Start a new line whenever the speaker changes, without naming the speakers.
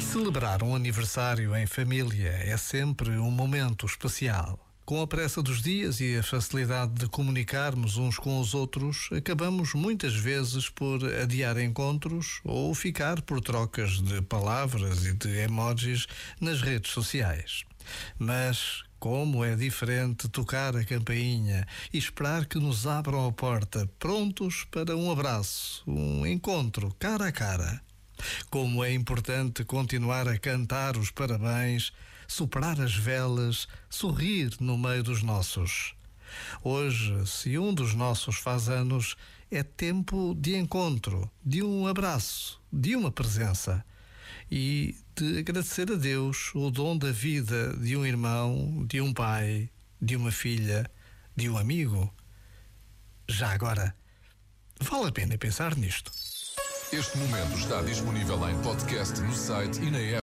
Celebrar um aniversário em família é sempre um momento especial. Com a pressa dos dias e a facilidade de comunicarmos uns com os outros, acabamos muitas vezes por adiar encontros ou ficar por trocas de palavras e de emojis nas redes sociais. Mas como é diferente tocar a campainha e esperar que nos abram a porta, prontos para um abraço, um encontro cara a cara. Como é importante continuar a cantar os parabéns, soprar as velas, sorrir no meio dos nossos. Hoje, se um dos nossos faz anos, é tempo de encontro, de um abraço, de uma presença e de agradecer a Deus o dom da vida de um irmão, de um pai, de uma filha, de um amigo. Já agora, vale a pena pensar nisto.
Este momento está disponível em podcast no site e na app.